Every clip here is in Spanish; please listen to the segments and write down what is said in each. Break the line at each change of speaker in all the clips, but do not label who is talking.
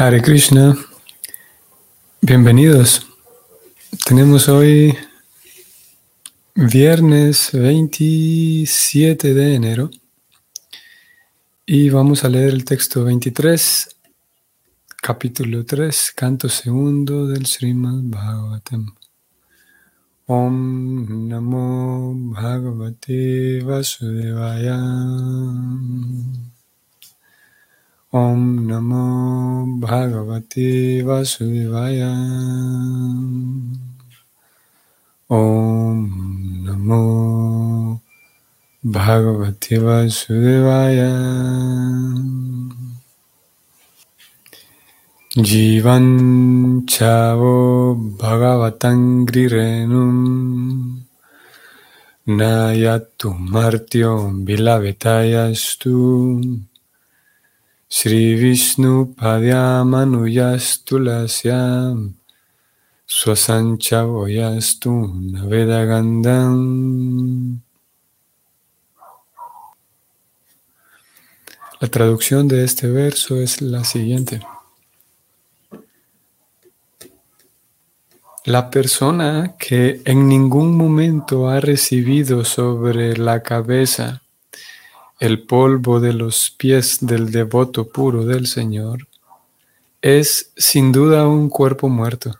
Hare Krishna, bienvenidos. Tenemos hoy viernes 27 de enero y vamos a leer el texto 23, capítulo 3, canto segundo del Srimad Bhagavatam. Om Namo Bhagavate Vasudevaya. Om Namo Bhagavate Vasudevaya. Om Namo Bhagavate Vasudevaya. Jivan Chavo Bhagavatangri Renum Nayatum Vilavetayastu Sri Vishnu Padyamanuyastulasya Swasancha Voyastu Navedagandam. La traducción de este verso es la siguiente. La persona que en ningún momento ha recibido sobre la cabeza el polvo de los pies del devoto puro del Señor, es sin duda un cuerpo muerto.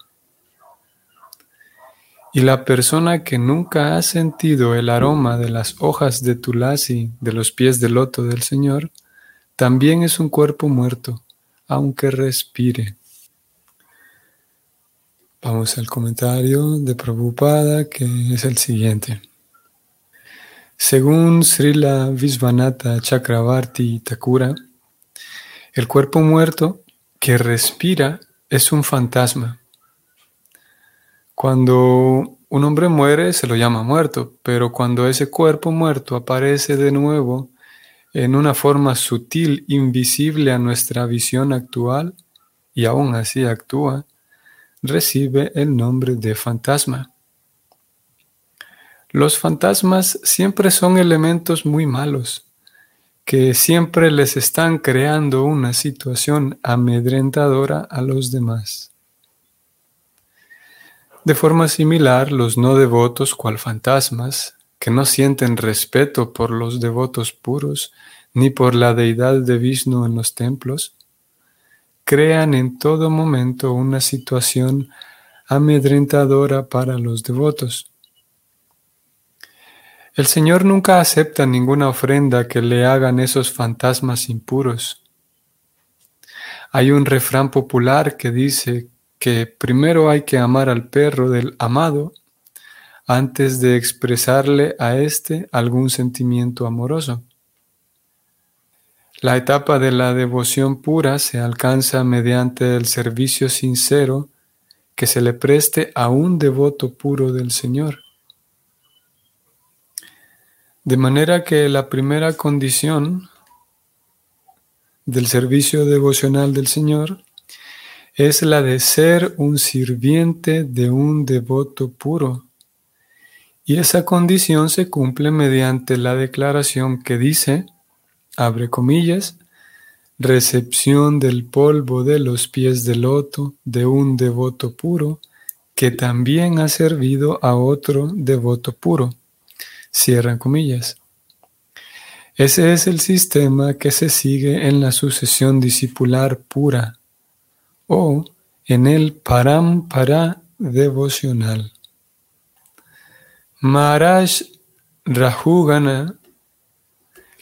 Y la persona que nunca ha sentido el aroma de las hojas de tulasi de los pies del loto del Señor, también es un cuerpo muerto, aunque respire. Vamos al comentario de Prabhupada, que es el siguiente. Según Srila Visvanatha Chakravarti Thakura, el cuerpo muerto que respira es un fantasma. Cuando un hombre muere se lo llama muerto, pero cuando ese cuerpo muerto aparece de nuevo en una forma sutil, invisible a nuestra visión actual, y aún así actúa, recibe el nombre de fantasma. Los fantasmas siempre son elementos muy malos, que siempre les están creando una situación amedrentadora a los demás. De forma similar, los no devotos, cual fantasmas, que no sienten respeto por los devotos puros ni por la deidad de Vishnu en los templos, crean en todo momento una situación amedrentadora para los devotos. El Señor nunca acepta ninguna ofrenda que le hagan esos fantasmas impuros. Hay un refrán popular que dice que primero hay que amar al perro del amado antes de expresarle a éste algún sentimiento amoroso. La etapa de la devoción pura se alcanza mediante el servicio sincero que se le preste a un devoto puro del Señor. De manera que la primera condición del servicio devocional del Señor es la de ser un sirviente de un devoto puro. Y esa condición se cumple mediante la declaración que dice, abre comillas, recepción del polvo de los pies del loto de un devoto puro que también ha servido a otro devoto puro. Cierran comillas. Ese es el sistema que se sigue en la sucesión discipular pura o en el parampara devocional. Maharaj Rahugana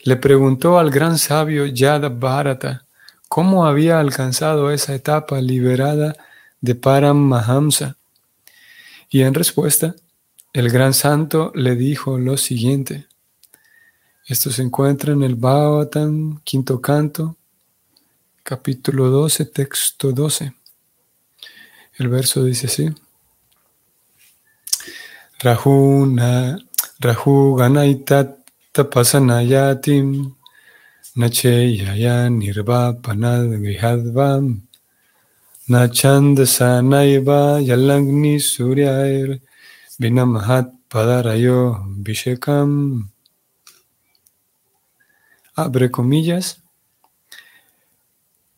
le preguntó al gran sabio Yada Bharata cómo había alcanzado esa etapa liberada de Param Mahamsa. Y en respuesta, el gran santo le dijo lo siguiente. Esto se encuentra en el Bhagavatam, quinto canto, capítulo 12, texto 12. El verso dice así. Rahuna, Rahu Ganaitat Tapasanayatim Nacheyaya Nirvapanad Grihadvam Nachandasanaiva Yalagni Suryair Vinamahat Padarayo Vishekam. Abre comillas.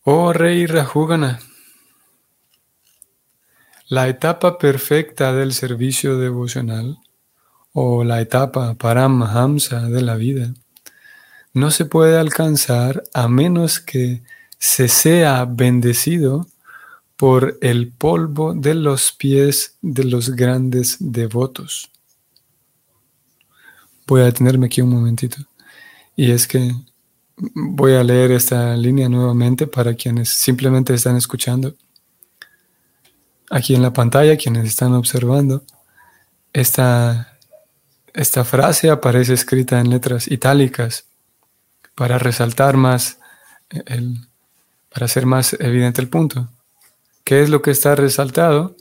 Oh rey Rajugana, La etapa perfecta del servicio devocional o la etapa Paramahamsa de la vida no se puede alcanzar a menos que se sea bendecido por el polvo de los pies de los grandes devotos. Voy a detenerme aquí un momentito. Y es que voy a leer esta línea nuevamente para quienes simplemente están escuchando. Aquí en la pantalla, quienes están observando, esta, esta frase aparece escrita en letras itálicas para resaltar más, el, para hacer más evidente el punto. ¿Qué es lo que está resaltado?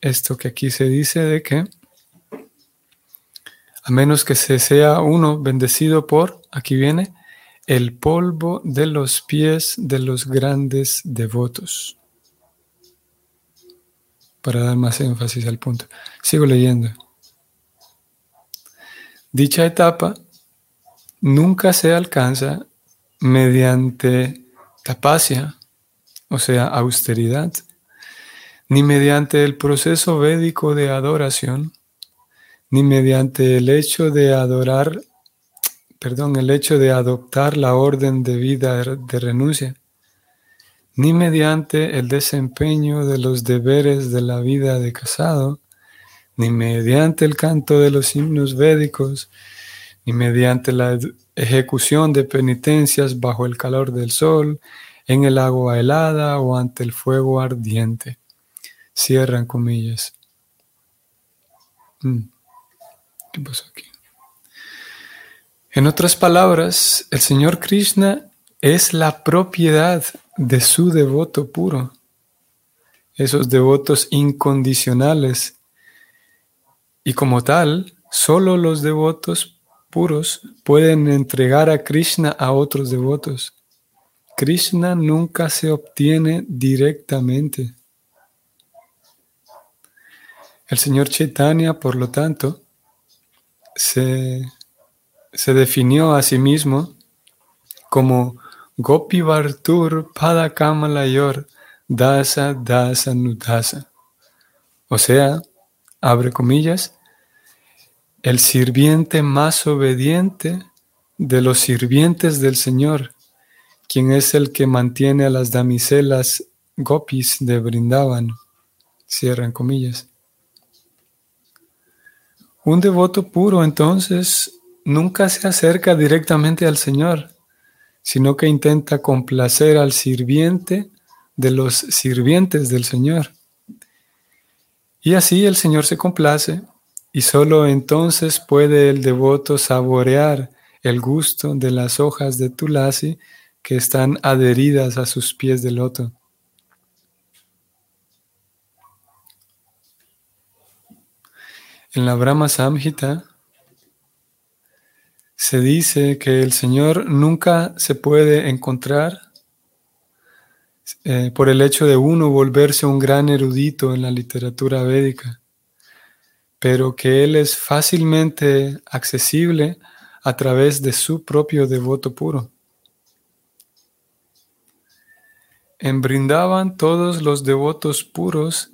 Esto que aquí se dice de que a menos que se sea uno bendecido por, aquí viene, el polvo de los pies de los grandes devotos. Para dar más énfasis al punto. Sigo leyendo. Dicha etapa nunca se alcanza mediante tapacia, o sea, austeridad, ni mediante el proceso védico de adoración, ni mediante el hecho de adorar, perdón, el hecho de adoptar la orden de vida de renuncia, ni mediante el desempeño de los deberes de la vida de casado, ni mediante el canto de los himnos védicos, ni mediante la ejecución de penitencias bajo el calor del sol, en el agua helada o ante el fuego ardiente. Cierran comillas. Mm. ¿Qué pasó aquí? En otras palabras, el Señor Krishna es la propiedad de su devoto puro, esos devotos incondicionales. Y como tal, solo los devotos puros pueden entregar a Krishna a otros devotos. Krishna nunca se obtiene directamente. El Señor Chaitanya, por lo tanto, se, definió a sí mismo como Gopi Vartur Padakamalayur Dasa Dasa Nudasa. O sea, abre comillas, el sirviente más obediente de los sirvientes del Señor, quien es el que mantiene a las damiselas gopis de Brindavan. Cierran comillas. Un devoto puro entonces nunca se acerca directamente al Señor, sino que intenta complacer al sirviente de los sirvientes del Señor. Y así el Señor se complace y solo entonces puede el devoto saborear el gusto de las hojas de tulasi que están adheridas a sus pies de loto. En la Brahma Samhita se dice que el Señor nunca se puede encontrar eh, por el hecho de uno volverse un gran erudito en la literatura védica, pero que Él es fácilmente accesible a través de su propio devoto puro. En Brindavan todos los devotos puros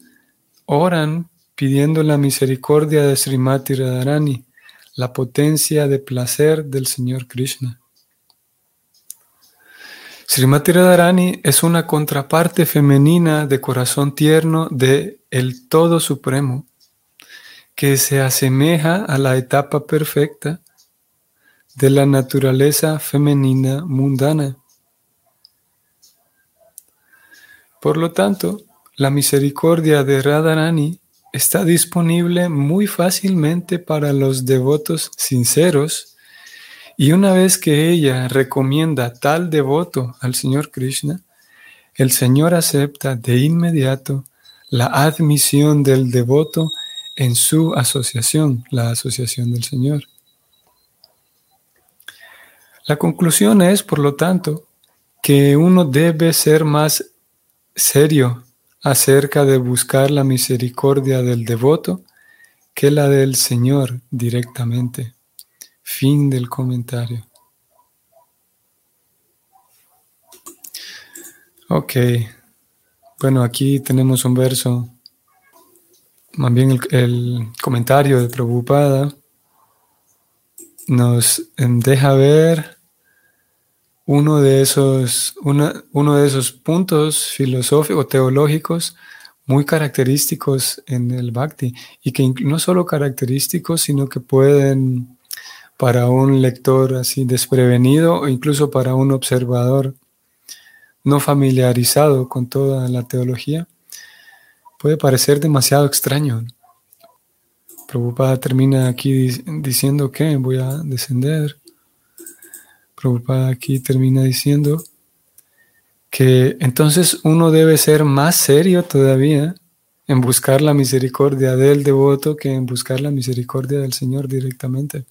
oran pidiendo la misericordia de Srimati Radharani, la potencia de placer del Señor Krishna. Srimati Radharani es una contraparte femenina de corazón tierno de el Todo Supremo, que se asemeja a la etapa perfecta de la naturaleza femenina mundana. Por lo tanto, la misericordia de Radharani está disponible muy fácilmente para los devotos sinceros y una vez que ella recomienda tal devoto al Señor Krishna, el Señor acepta de inmediato la admisión del devoto en su asociación, la asociación del Señor. La conclusión es, por lo tanto, que uno debe ser más serio acerca de buscar la misericordia del devoto que la del Señor directamente. Fin del comentario. Ok. Bueno, aquí tenemos un verso más bien el, el comentario de Prabhupada nos deja ver uno de esos, uno de esos puntos filosóficos, teológicos muy característicos en el bhakti y que no solo característicos, sino que pueden para un lector así desprevenido o incluso para un observador no familiarizado con toda la teología, puede parecer demasiado extraño. Prabhupada termina aquí diciendo que voy a descender Prabhupada aquí termina diciendo que entonces uno debe ser más serio todavía en buscar la misericordia del devoto que en buscar la misericordia del Señor directamente.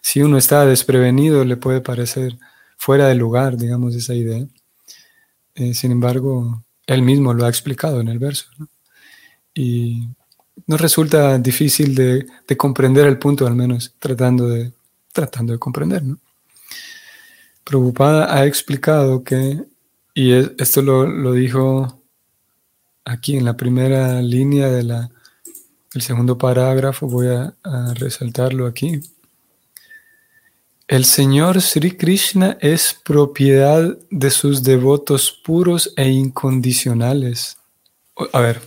Si uno está desprevenido, le puede parecer fuera de lugar, digamos, esa idea. Eh, sin embargo, él mismo lo ha explicado en el verso. Y no resulta difícil de, de, comprender el punto, al menos tratando de, tratando de comprender. ¿no? Prabhupada ha explicado que, y esto lo, dijo aquí en la primera línea de del segundo parágrafo, voy a, resaltarlo aquí. El Señor Sri Krishna es propiedad de sus devotos puros e incondicionales. A ver,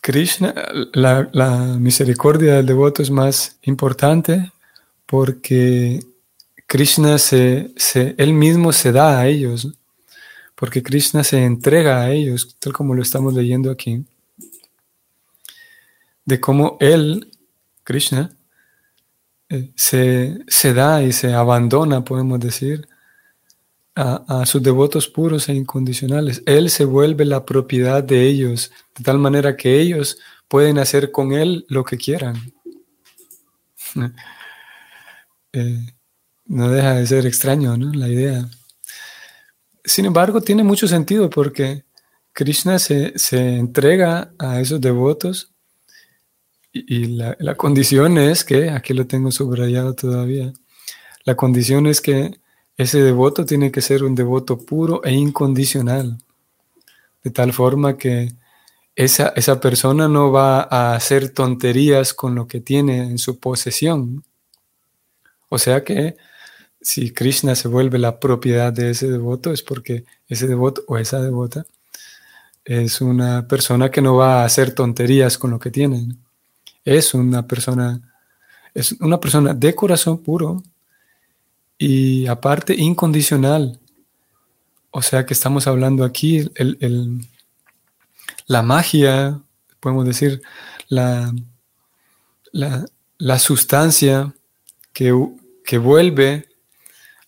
Krishna, la, la misericordia del devoto es más importante porque Krishna se, él mismo se da a ellos, porque Krishna se entrega a ellos, tal como lo estamos leyendo aquí, de cómo él, Krishna, eh, se, da y se abandona, podemos decir, a, a, sus devotos puros e incondicionales. Él se vuelve la propiedad de ellos, de tal manera que ellos pueden hacer con él lo que quieran. eh, no deja de ser extraño, ¿no? La idea. Sin embargo, tiene mucho sentido porque Krishna se, entrega a esos devotos y, la, la, condición es que, aquí lo tengo subrayado todavía, la condición es que ese devoto tiene que ser un devoto puro e incondicional, de tal forma que esa, esa persona no va a hacer tonterías con lo que tiene en su posesión. O sea que si Krishna se vuelve la propiedad de ese devoto, es porque ese devoto o esa devota es una persona que no va a hacer tonterías con lo que tiene. Es una persona, es una persona de corazón puro y aparte incondicional. O sea que estamos hablando aquí, la magia, podemos decir, la, la, sustancia que, que vuelve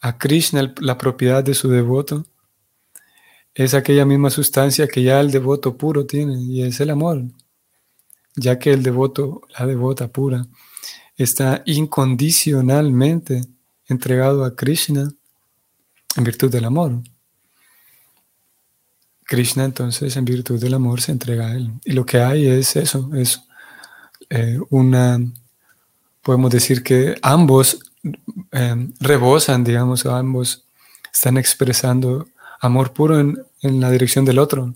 a Krishna la propiedad de su devoto es aquella misma sustancia que ya el devoto puro tiene y es el amor, ya que el devoto, la devota pura, está incondicionalmente entregado a Krishna en virtud del amor. Krishna entonces en virtud del amor se entrega a él. Y lo que hay es eso, es eh, una, podemos decir que ambos Em, rebosan, digamos, ambos están expresando amor puro en, la dirección del otro.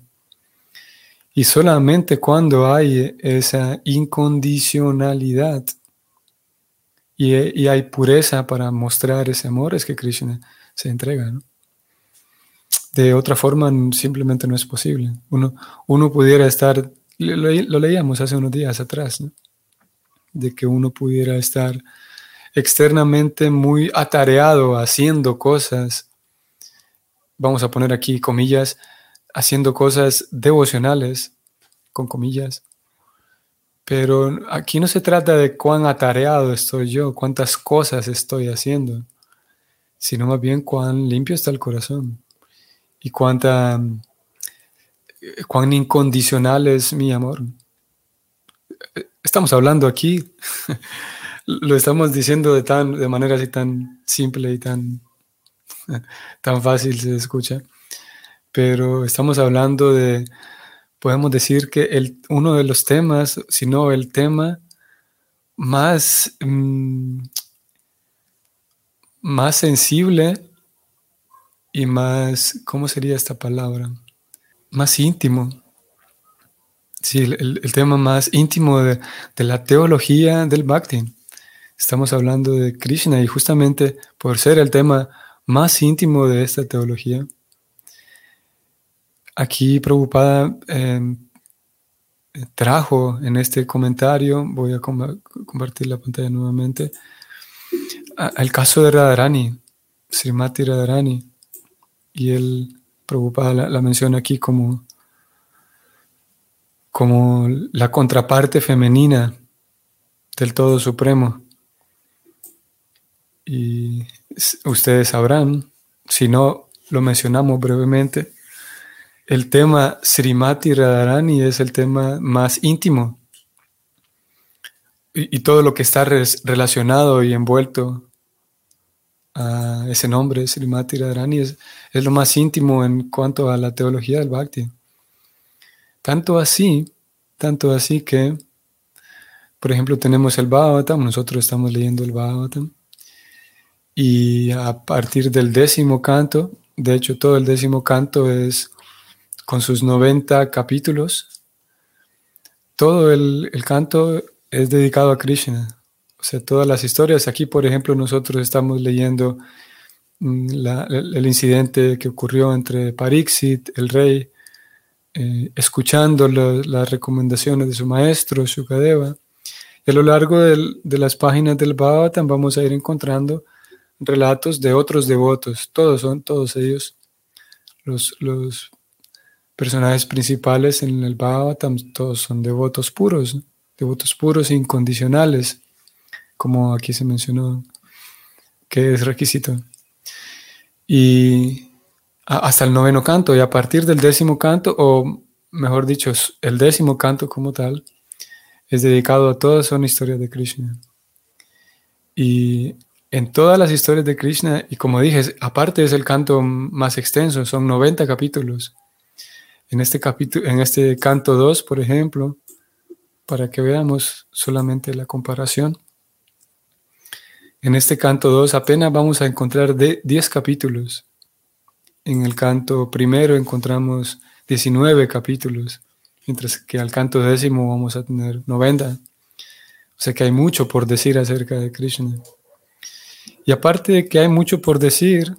Y solamente cuando hay esa incondicionalidad y, hay pureza para mostrar ese amor es que Krishna se entrega. De otra forma simplemente no es posible. Uno, uno pudiera estar, lo, lo leíamos hace unos días atrás, de que uno pudiera estar externamente muy atareado haciendo cosas, vamos a poner aquí comillas, haciendo cosas devocionales, con comillas. Pero aquí no se trata de cuán atareado estoy yo, cuántas cosas estoy haciendo, sino más bien cuán limpio está el corazón y cuánta, cuán incondicional es mi amor. Estamos hablando aquí lo estamos diciendo de, tan, de manera así tan simple y tan, tan fácil se escucha, pero estamos hablando de, podemos decir que el, uno de los temas, si no el tema más, mm, más sensible y más, ¿cómo sería esta palabra? Más íntimo Sí, el, tema más íntimo de, la teología del Bhakti. Estamos hablando de Krishna y justamente por ser el tema más íntimo de esta teología, aquí Prabhupada em, trajo en este comentario, voy a compartir la pantalla nuevamente, el caso de Radharani, Srimati Radharani, y él, Prabhupada la menciona aquí como como la contraparte femenina del Todo Supremo. Y ustedes sabrán, si no lo mencionamos brevemente, el tema Srimati Radharani es el tema más íntimo y, todo lo que está relacionado y envuelto a ese nombre, Srimati Radharani, es, es lo más íntimo en cuanto a la teología del Bhakti. Tanto así, tanto así que, por ejemplo, tenemos el Bhagavatam, nosotros estamos leyendo el Bhagavatam, y a partir del décimo canto, de hecho todo el décimo canto es con sus 90 capítulos, todo el, canto es dedicado a Krishna. O sea, todas las historias, aquí por ejemplo nosotros estamos leyendo mm, el, el, incidente que ocurrió entre Pariksit, el rey, eh, escuchando las recomendaciones de su maestro, Shukadeva. Y a lo largo de las páginas del Bhagavatam vamos a ir encontrando relatos de otros devotos. Todos son, todos ellos, los, los personajes principales en el Bhagavatam, todos son devotos puros, devotos puros e incondicionales, como aquí se mencionó, que es requisito. Y hasta el noveno canto y a partir del décimo canto, o mejor dicho, el décimo canto como tal, es dedicado a todas son historias de Krishna. Y en todas las historias de Krishna, y como dije, aparte es el canto más extenso, son 90 capítulos. En este, en este canto 2, por ejemplo, para que veamos solamente la comparación. En este canto 2 apenas vamos a encontrar de 10 capítulos. En el canto primero encontramos 19 capítulos, mientras que al canto décimo vamos a tener 90. O sea que hay mucho por decir acerca de Krishna. Y aparte de que hay mucho por decir,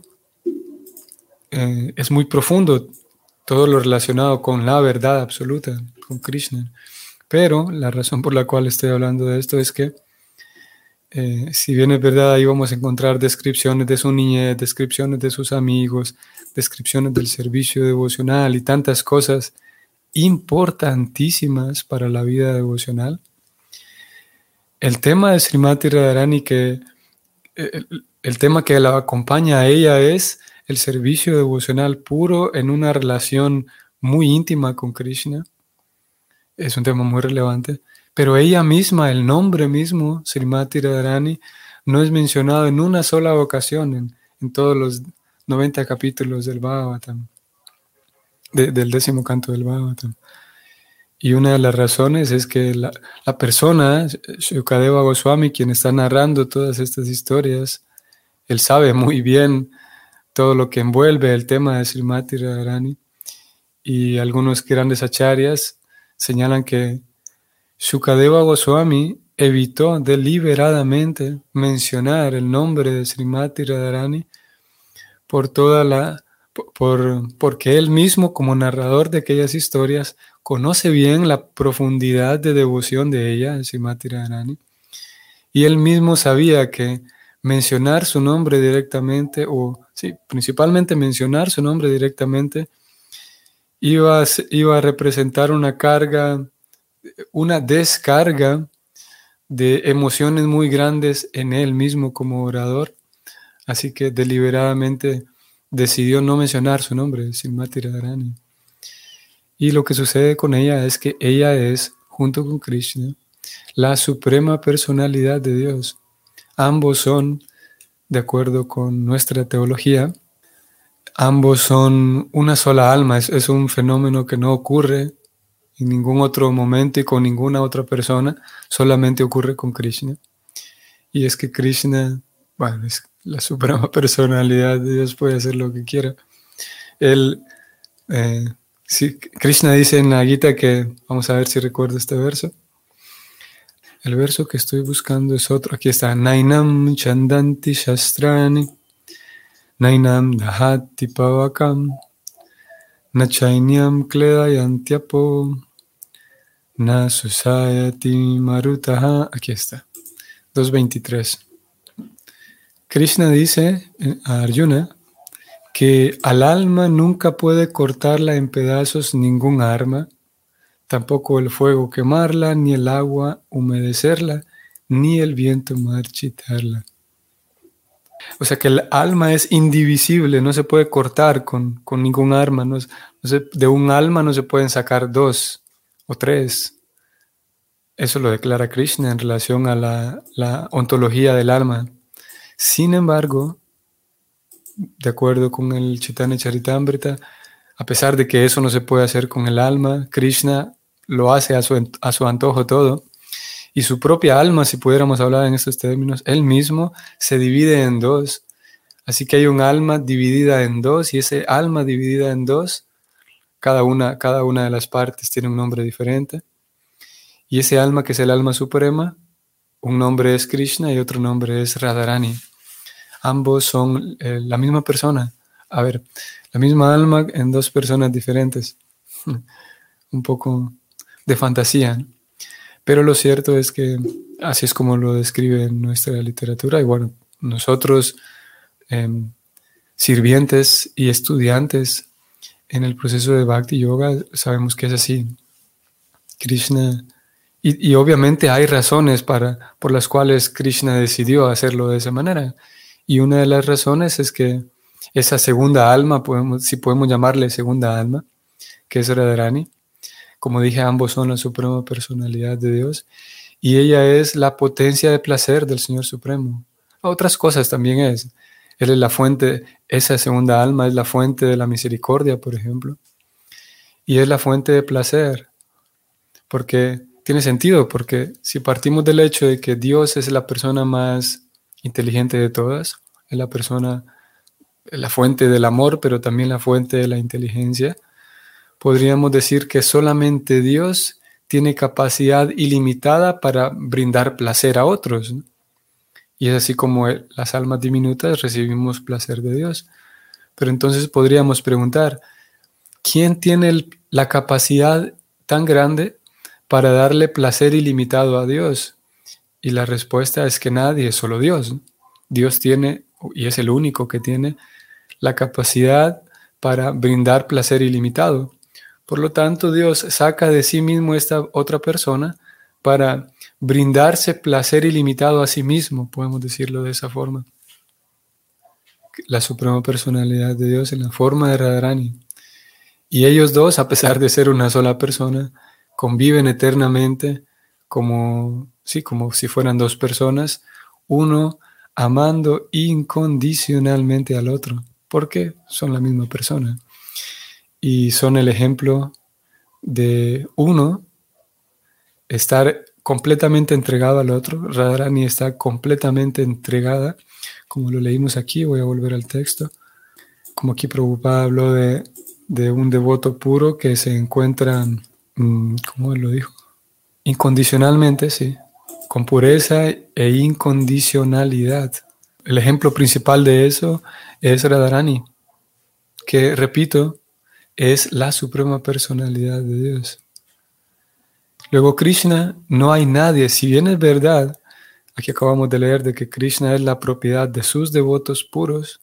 eh, es muy profundo todo lo relacionado con la verdad absoluta, con Krishna. Pero la razón por la cual estoy hablando de esto es que eh, si bien es verdad, ahí vamos a encontrar descripciones de su niñez, descripciones de sus amigos, descripciones del servicio devocional y tantas cosas importantísimas para la vida devocional. El tema de Srimati Radharani, que el, tema que la acompaña a ella es el servicio devocional puro en una relación muy íntima con Krishna. Es un tema muy relevante. Pero ella misma, el nombre mismo, Srimati Radharani, no es mencionado en una sola ocasión en, todos los 90 capítulos del Bhagavatam, del décimo canto del Bhagavatam. Y una de las razones es que la, persona, Shukadeva Goswami, quien está narrando todas estas historias, él sabe muy bien todo lo que envuelve el tema de Srimati Radharani. Y algunos grandes acharyas señalan que Sukadeva Goswami evitó deliberadamente mencionar el nombre de Srimati Radharani por toda la por, porque él mismo como narrador de aquellas historias conoce bien la profundidad de devoción de ella, Srimati Radharani, y él mismo sabía que mencionar su nombre directamente, o sí, principalmente mencionar su nombre directamente, iba iba a representar una carga una descarga de emociones muy grandes en él mismo como orador, así que deliberadamente decidió no mencionar su nombre, Simati Radharani. Y lo que sucede con ella es que ella es, junto con Krishna, la suprema personalidad de Dios. Ambos son, de acuerdo con nuestra teología, ambos son una sola alma, es, un fenómeno que no ocurre en ningún otro momento y con ninguna otra persona, solamente ocurre con Krishna. Y es que Krishna, bueno, es la suprema personalidad de Dios, puede hacer lo que quiera. Él, eh, Sí, Krishna dice en la Gita que, vamos a ver si recuerdo este verso. El verso que estoy buscando es otro. Aquí está. Nainam chandanti shastrani. Nainam dahati pavakam. Nachainyam kledayantiapo. Na susayati marutaha. Aquí está. 2.23. Krishna dice a Arjuna que al alma nunca puede cortarla en pedazos ningún arma tampoco el fuego quemarla, ni el agua humedecerla, ni el viento marchitarla. O sea que el alma es indivisible, no se puede cortar con, ningún arma. No, de un alma no se pueden sacar dos o tres. Eso lo declara Krishna en relación a la, la ontología del alma. Sin embargo, de acuerdo con el Chaitanya Charitamrita, a pesar de que eso no se puede hacer con el alma, Krishna lo hace a su, a su antojo todo. Y su propia alma, si pudiéramos hablar en estos términos, él mismo se divide en dos. Así que hay un alma dividida en dos y ese alma dividida en dos, cada una, cada una de las partes tiene un nombre diferente. Y ese alma que es el alma suprema, un nombre es Krishna y otro nombre es Radharani. Ambos son eh, la misma persona. A ver, la misma alma en dos personas diferentes. un poco de fantasía. Pero lo cierto es que así es como lo describe nuestra literatura. Y bueno, nosotros, em, sirvientes y estudiantes en el proceso de Bhakti Yoga, sabemos que es así. Krishna, y, y, obviamente hay razones para, por las cuales Krishna decidió hacerlo de esa manera. Y una de las razones es que esa segunda alma, podemos, si podemos llamarle segunda alma, que es Radharani, como dije, ambos son la suprema personalidad de Dios y ella es la potencia de placer del Señor Supremo. Otras cosas también es. Él es la fuente, esa segunda alma es la fuente de la misericordia, por ejemplo. Y es la fuente de placer. Porque tiene sentido, porque si partimos del hecho de que Dios es la persona más inteligente de todas, es la persona, la fuente del amor, pero también la fuente de la inteligencia, podríamos decir que solamente Dios tiene capacidad ilimitada para brindar placer a otros. Y es así como las almas diminutas recibimos placer de Dios. Pero entonces podríamos preguntar, ¿quién tiene la capacidad tan grande para darle placer ilimitado a Dios? Y la respuesta es que nadie, solo Dios. Dios tiene, y es el único que tiene, la capacidad para brindar placer ilimitado. Por lo tanto, Dios saca de sí mismo esta otra persona para brindarse placer ilimitado a sí mismo, podemos decirlo de esa forma. La suprema personalidad de Dios en la forma de Radharani. Y ellos dos, a pesar de ser una sola persona, conviven eternamente como, sí, como si fueran dos personas, uno amando incondicionalmente al otro, porque son la misma persona y son el ejemplo de uno estar completamente entregado al otro. Radharani está completamente entregada, como lo leímos aquí, voy a volver al texto. Como aquí Prabhupada habló de, un devoto puro que se encuentra, mm, ¿cómo lo dijo? Incondicionalmente, sí, con pureza e incondicionalidad. El ejemplo principal de eso es Radharani, que, repito, es la suprema personalidad de Dios. Luego Krishna, no hay nadie, si bien es verdad, aquí acabamos de leer de que Krishna es la propiedad de sus devotos puros,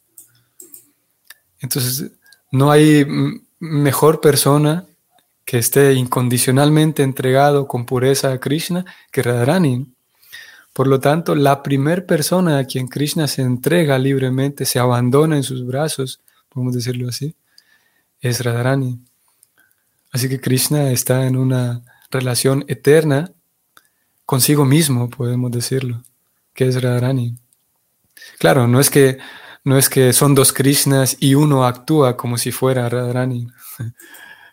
entonces no hay mejor persona que esté incondicionalmente entregado con pureza a Krishna que Radharani. Por lo tanto, la primer persona a quien Krishna se entrega libremente, se abandona en sus brazos, podemos decirlo así, es Radharani. Así que Krishna está en una relación eterna consigo mismo, podemos decirlo, que es Radharani. Claro, no es que, no es que son dos Krishnas y uno actúa como si fuera Radharani.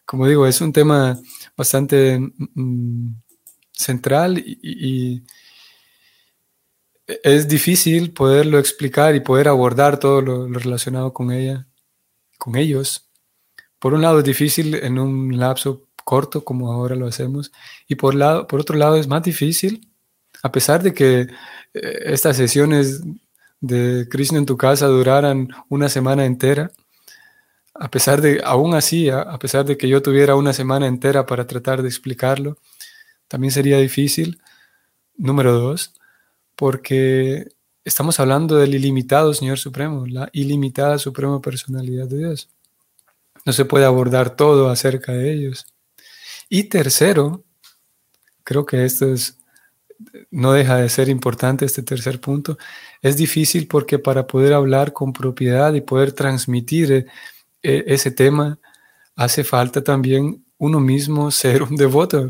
Como digo, es un tema bastante mm, central y, y, es difícil poderlo explicar y poder abordar todo lo relacionado con ella, con ellos por un lado es difícil en un lapso corto como ahora lo hacemos y por, lado, por otro lado es más difícil, a pesar de que eh, estas sesiones de Krishna en tu casa duraran una semana entera, a pesar de, aún así, a, pesar de que yo tuviera una semana entera para tratar de explicarlo, también sería difícil. Número dos, porque estamos hablando del ilimitado Señor Supremo, la ilimitada Suprema Personalidad de Dios. No se puede abordar todo acerca de ellos. Y tercero, creo que esto es, no deja de ser importante, este tercer punto, es difícil porque para poder hablar con propiedad y poder transmitir eh, e, ese tema, hace falta también uno mismo ser un devoto.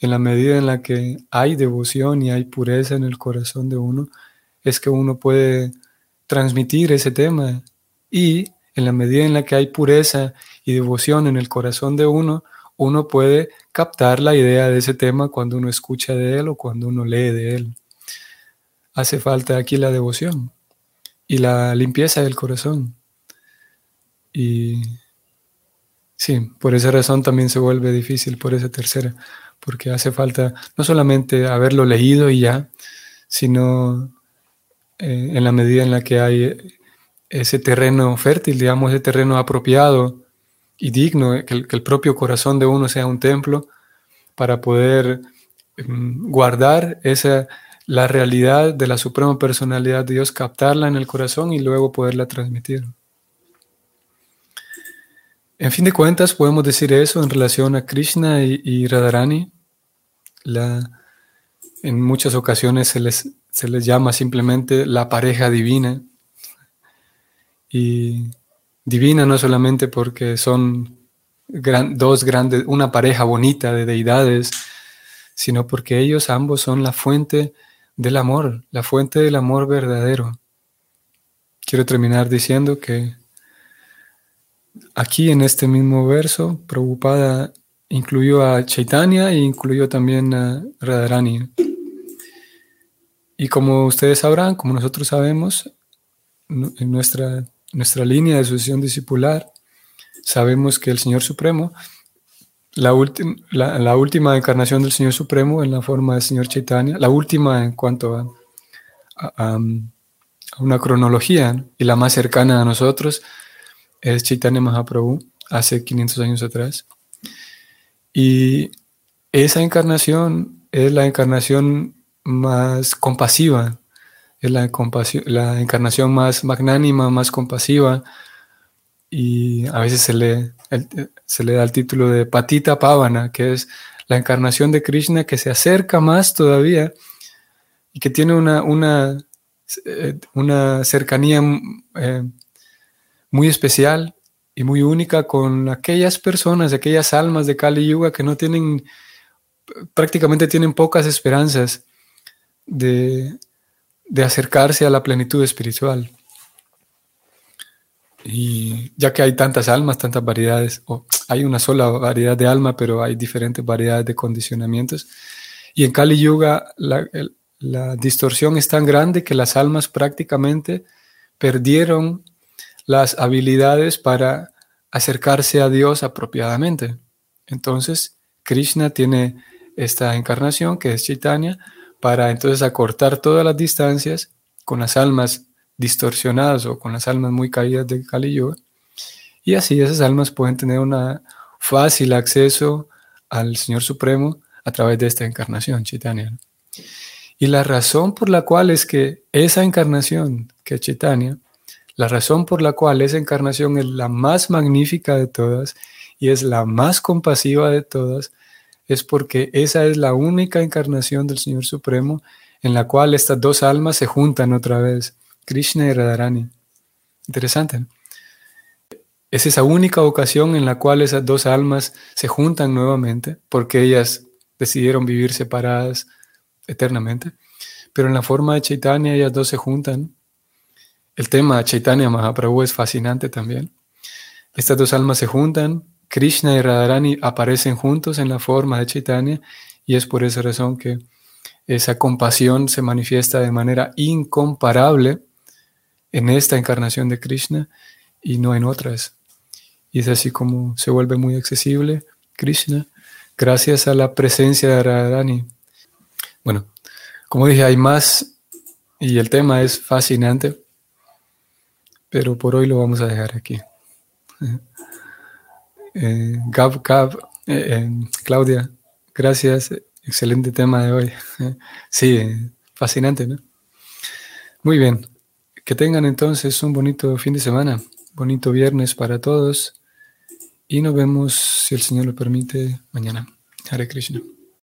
En la medida en la que hay devoción y hay pureza en el corazón de uno, es que uno puede transmitir ese tema. Y en la medida en la que hay pureza y devoción en el corazón de uno, uno puede captar la idea de ese tema cuando uno escucha de él o cuando uno lee de él. Hace falta aquí la devoción y la limpieza del corazón. Y sí, por esa razón también se vuelve difícil, por esa tercera, porque hace falta no solamente haberlo leído y ya, sino eh, en la medida en la que hay ese terreno fértil, digamos, ese terreno apropiado y digno, que el, propio corazón de uno sea un templo para poder mm, guardar esa la realidad de la suprema personalidad de Dios, captarla en el corazón y luego poderla transmitir. En fin de cuentas, podemos decir eso en relación a Krishna y, Radharani. En muchas ocasiones se les, se les llama simplemente la pareja divina. Y divina no solamente porque son dos grandes, una pareja bonita de deidades, sino porque ellos ambos son la fuente del amor, la fuente del amor verdadero. Quiero terminar diciendo que Aquí en este mismo verso, Prabhupada incluyó a Chaitanya e incluyó también a Radharani. Y como ustedes sabrán, como nosotros sabemos, en nuestra, nuestra línea de sucesión discipular, sabemos que el Señor Supremo, la, la, última encarnación del Señor Supremo en la forma del Señor Chaitanya, la última en cuanto a una cronología y la más cercana a nosotros, es Chaitanya Mahaprabhu hace 500 años atrás. Y esa encarnación es la encarnación más compasiva, es la, la encarnación más magnánima, más compasiva. Y a veces se le, se le da el título de Patita Pavana, que es la encarnación de Krishna que se acerca más todavía y que tiene una, una, eh, una cercanía eh, muy especial y muy única con aquellas personas, aquellas almas de Kali Yuga que no tienen, prácticamente tienen pocas esperanzas de, acercarse a la plenitud espiritual. Y ya que hay tantas almas, tantas variedades, o hay una sola variedad de alma, pero hay diferentes variedades de condicionamientos. Y en Kali Yuga la, la distorsión es tan grande que las almas prácticamente perdieron las habilidades para acercarse a Dios apropiadamente. Entonces, Krishna tiene esta encarnación que es Chaitanya para entonces acortar todas las distancias con las almas distorsionadas o con las almas muy caídas de Kali Yuga. Y así esas almas pueden tener un fácil acceso al Señor Supremo a través de esta encarnación, Chaitanya. Y la razón por la cual es que esa encarnación, que es Chaitanya, la razón por la cual esa encarnación es la más magnífica de todas y es la más compasiva de todas es porque esa es la única encarnación del Señor Supremo en la cual estas dos almas se juntan otra vez, Krishna y Radharani. Interesante. Es esa única ocasión en la cual esas dos almas se juntan nuevamente, porque ellas decidieron vivir separadas eternamente. Pero en la forma de Chaitanya ellas dos se juntan el tema Chaitanya Mahaprabhu es fascinante también. Estas dos almas se juntan, Krishna y Radharani aparecen juntos en la forma de Chaitanya y es por esa razón que esa compasión se manifiesta de manera incomparable en esta encarnación de Krishna y no en otras. Y es así como se vuelve muy accesible Krishna, gracias a la presencia de Radharani. Bueno, como dije, hay más y el tema es fascinante, pero por hoy lo vamos a dejar aquí. Eh, Gab, Gab, eh, eh, Claudia, gracias, excelente tema de hoy. Sí, fascinante, ¿no? Muy bien, que tengan entonces un bonito fin de semana, bonito viernes para todos y nos vemos, si el Señor lo permite, mañana. Hare Krishna.